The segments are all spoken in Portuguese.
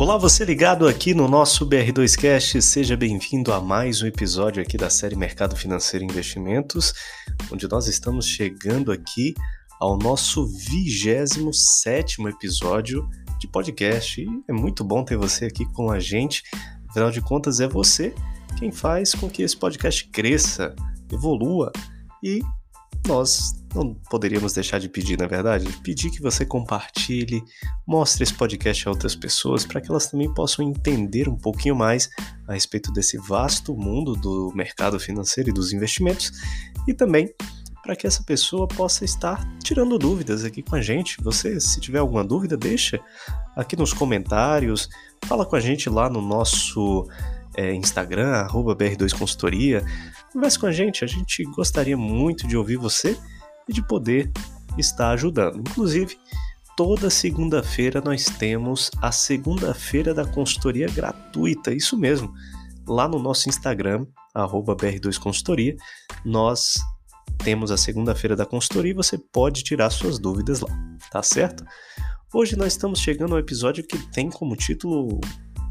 Olá, você ligado aqui no nosso BR2Cast, seja bem-vindo a mais um episódio aqui da série Mercado Financeiro e Investimentos, onde nós estamos chegando aqui ao nosso 27 episódio de podcast. E é muito bom ter você aqui com a gente, afinal de contas, é você quem faz com que esse podcast cresça, evolua e nós não poderíamos deixar de pedir, na verdade, pedir que você compartilhe, mostre esse podcast a outras pessoas para que elas também possam entender um pouquinho mais a respeito desse vasto mundo do mercado financeiro e dos investimentos e também para que essa pessoa possa estar tirando dúvidas aqui com a gente. Você, se tiver alguma dúvida, deixa aqui nos comentários, fala com a gente lá no nosso é, Instagram, BR2Consultoria. Converse com a gente, a gente gostaria muito de ouvir você e de poder estar ajudando. Inclusive, toda segunda-feira nós temos a segunda-feira da consultoria gratuita, isso mesmo. Lá no nosso Instagram, BR2Consultoria, nós temos a segunda-feira da consultoria e você pode tirar suas dúvidas lá, tá certo? Hoje nós estamos chegando ao episódio que tem como título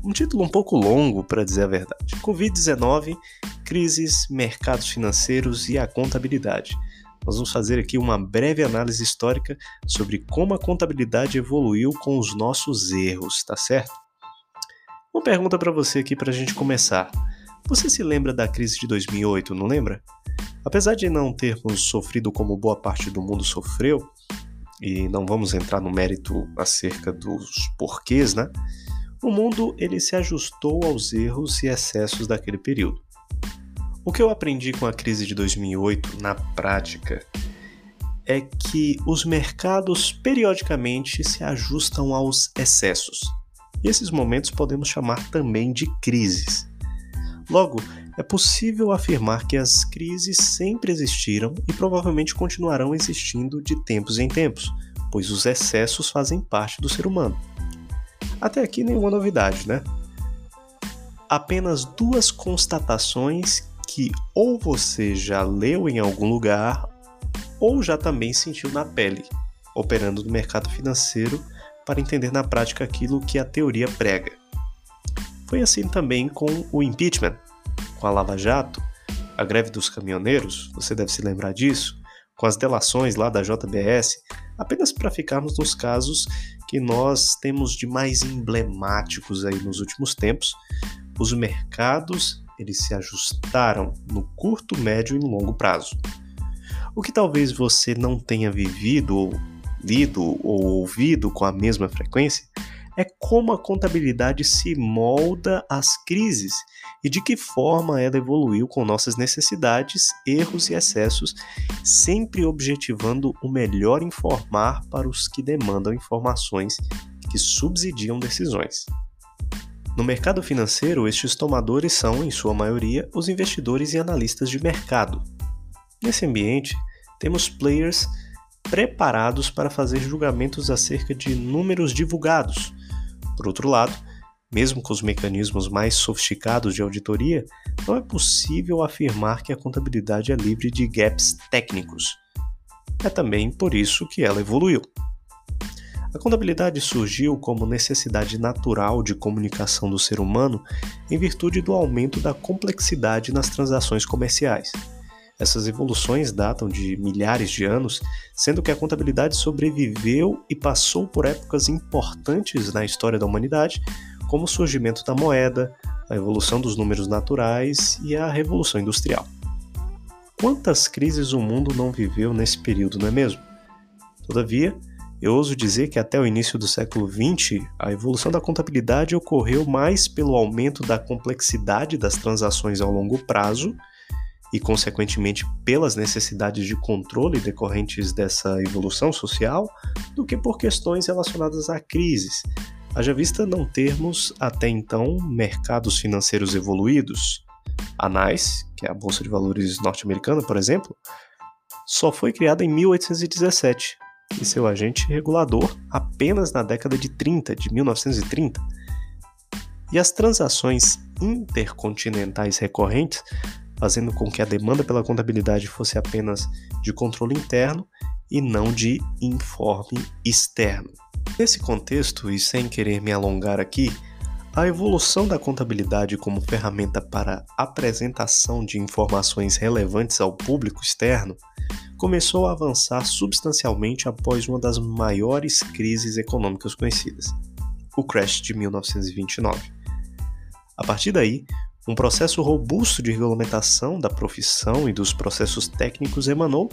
um título um pouco longo, para dizer a verdade. Covid-19, crises, mercados financeiros e a contabilidade. Nós vamos fazer aqui uma breve análise histórica sobre como a contabilidade evoluiu com os nossos erros, tá certo? Uma pergunta para você aqui para a gente começar. Você se lembra da crise de 2008, não lembra? Apesar de não termos sofrido como boa parte do mundo sofreu, e não vamos entrar no mérito acerca dos porquês, né? O mundo ele se ajustou aos erros e excessos daquele período. O que eu aprendi com a crise de 2008 na prática é que os mercados periodicamente se ajustam aos excessos. E esses momentos podemos chamar também de crises. Logo, é possível afirmar que as crises sempre existiram e provavelmente continuarão existindo de tempos em tempos, pois os excessos fazem parte do ser humano. Até aqui nenhuma novidade, né? Apenas duas constatações que ou você já leu em algum lugar ou já também sentiu na pele, operando no mercado financeiro para entender na prática aquilo que a teoria prega. Foi assim também com o impeachment, com a Lava Jato, a greve dos caminhoneiros, você deve se lembrar disso, com as delações lá da JBS, apenas para ficarmos nos casos que nós temos de mais emblemáticos aí nos últimos tempos, os mercados eles se ajustaram no curto, médio e longo prazo. O que talvez você não tenha vivido, ou lido ou ouvido com a mesma frequência é como a contabilidade se molda às crises e de que forma ela evoluiu com nossas necessidades, erros e excessos, sempre objetivando o melhor informar para os que demandam informações que subsidiam decisões. No mercado financeiro, estes tomadores são, em sua maioria, os investidores e analistas de mercado. Nesse ambiente, temos players preparados para fazer julgamentos acerca de números divulgados, por outro lado, mesmo com os mecanismos mais sofisticados de auditoria, não é possível afirmar que a contabilidade é livre de gaps técnicos. É também por isso que ela evoluiu. A contabilidade surgiu como necessidade natural de comunicação do ser humano em virtude do aumento da complexidade nas transações comerciais. Essas evoluções datam de milhares de anos, sendo que a contabilidade sobreviveu e passou por épocas importantes na história da humanidade, como o surgimento da moeda, a evolução dos números naturais e a Revolução Industrial. Quantas crises o mundo não viveu nesse período, não é mesmo? Todavia, eu ouso dizer que até o início do século XX, a evolução da contabilidade ocorreu mais pelo aumento da complexidade das transações ao longo prazo e, consequentemente, pelas necessidades de controle decorrentes dessa evolução social, do que por questões relacionadas a crises. Haja vista não termos, até então, mercados financeiros evoluídos. A NICE, que é a Bolsa de Valores norte-americana, por exemplo, só foi criada em 1817 e seu agente regulador apenas na década de 30, de 1930. E as transações intercontinentais recorrentes fazendo com que a demanda pela contabilidade fosse apenas de controle interno e não de informe externo. Nesse contexto, e sem querer me alongar aqui, A evolução da contabilidade como ferramenta para apresentação de informações relevantes ao público externo começou a avançar substancialmente após uma das maiores crises econômicas conhecidas, o crash de 1929. A partir daí, um processo robusto de regulamentação da profissão e dos processos técnicos emanou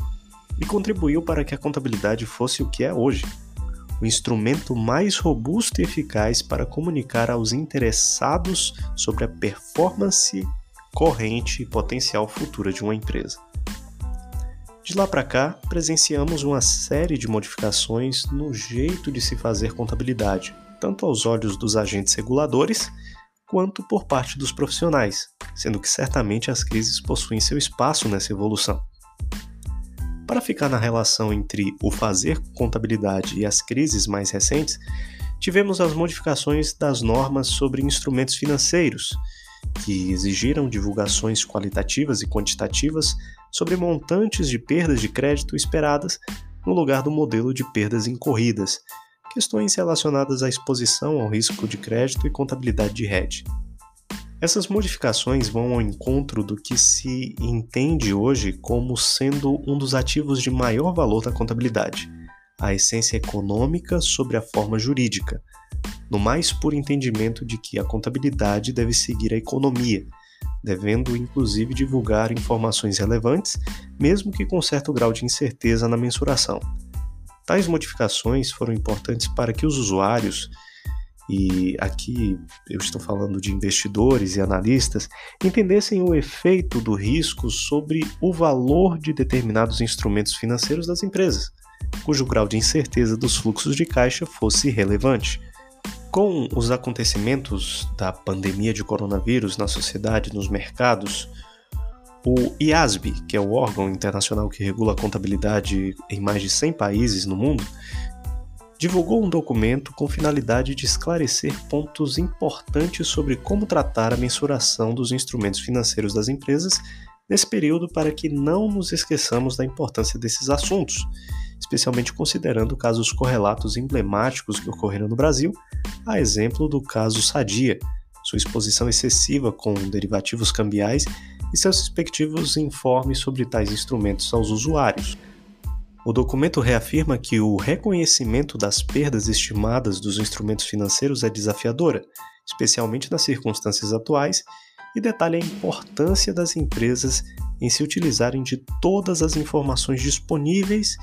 e contribuiu para que a contabilidade fosse o que é hoje o instrumento mais robusto e eficaz para comunicar aos interessados sobre a performance corrente e potencial futura de uma empresa. De lá para cá, presenciamos uma série de modificações no jeito de se fazer contabilidade, tanto aos olhos dos agentes reguladores quanto por parte dos profissionais, sendo que certamente as crises possuem seu espaço nessa evolução. Para ficar na relação entre o fazer contabilidade e as crises mais recentes, tivemos as modificações das normas sobre instrumentos financeiros, que exigiram divulgações qualitativas e quantitativas sobre montantes de perdas de crédito esperadas no lugar do modelo de perdas incorridas, questões relacionadas à exposição ao risco de crédito e contabilidade de hedge. Essas modificações vão ao encontro do que se entende hoje como sendo um dos ativos de maior valor da contabilidade, a essência econômica sobre a forma jurídica, no mais puro entendimento de que a contabilidade deve seguir a economia, devendo inclusive divulgar informações relevantes, mesmo que com certo grau de incerteza na mensuração. Tais modificações foram importantes para que os usuários, e aqui eu estou falando de investidores e analistas, entendessem o efeito do risco sobre o valor de determinados instrumentos financeiros das empresas, cujo grau de incerteza dos fluxos de caixa fosse relevante. Com os acontecimentos da pandemia de coronavírus na sociedade e nos mercados, o IASB, que é o órgão internacional que regula a contabilidade em mais de 100 países no mundo, divulgou um documento com finalidade de esclarecer pontos importantes sobre como tratar a mensuração dos instrumentos financeiros das empresas nesse período para que não nos esqueçamos da importância desses assuntos especialmente considerando casos correlatos emblemáticos que ocorreram no Brasil, a exemplo do caso Sadia, sua exposição excessiva com derivativos cambiais e seus respectivos informes sobre tais instrumentos aos usuários. O documento reafirma que o reconhecimento das perdas estimadas dos instrumentos financeiros é desafiadora, especialmente nas circunstâncias atuais, e detalha a importância das empresas em se utilizarem de todas as informações disponíveis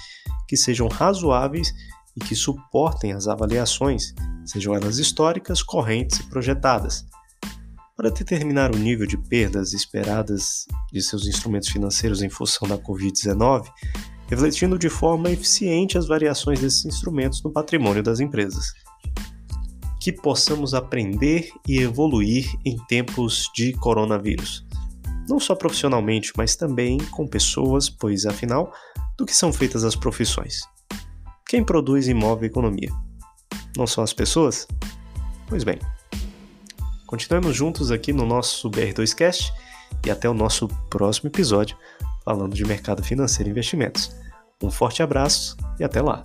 que sejam razoáveis e que suportem as avaliações, sejam elas históricas, correntes e projetadas. Para determinar o nível de perdas esperadas de seus instrumentos financeiros em função da Covid-19, refletindo de forma eficiente as variações desses instrumentos no patrimônio das empresas. Que possamos aprender e evoluir em tempos de coronavírus não só profissionalmente, mas também com pessoas, pois afinal, do que são feitas as profissões? Quem produz e move a economia? Não são as pessoas? Pois bem, continuemos juntos aqui no nosso BR2Cast e até o nosso próximo episódio falando de mercado financeiro e investimentos. Um forte abraço e até lá!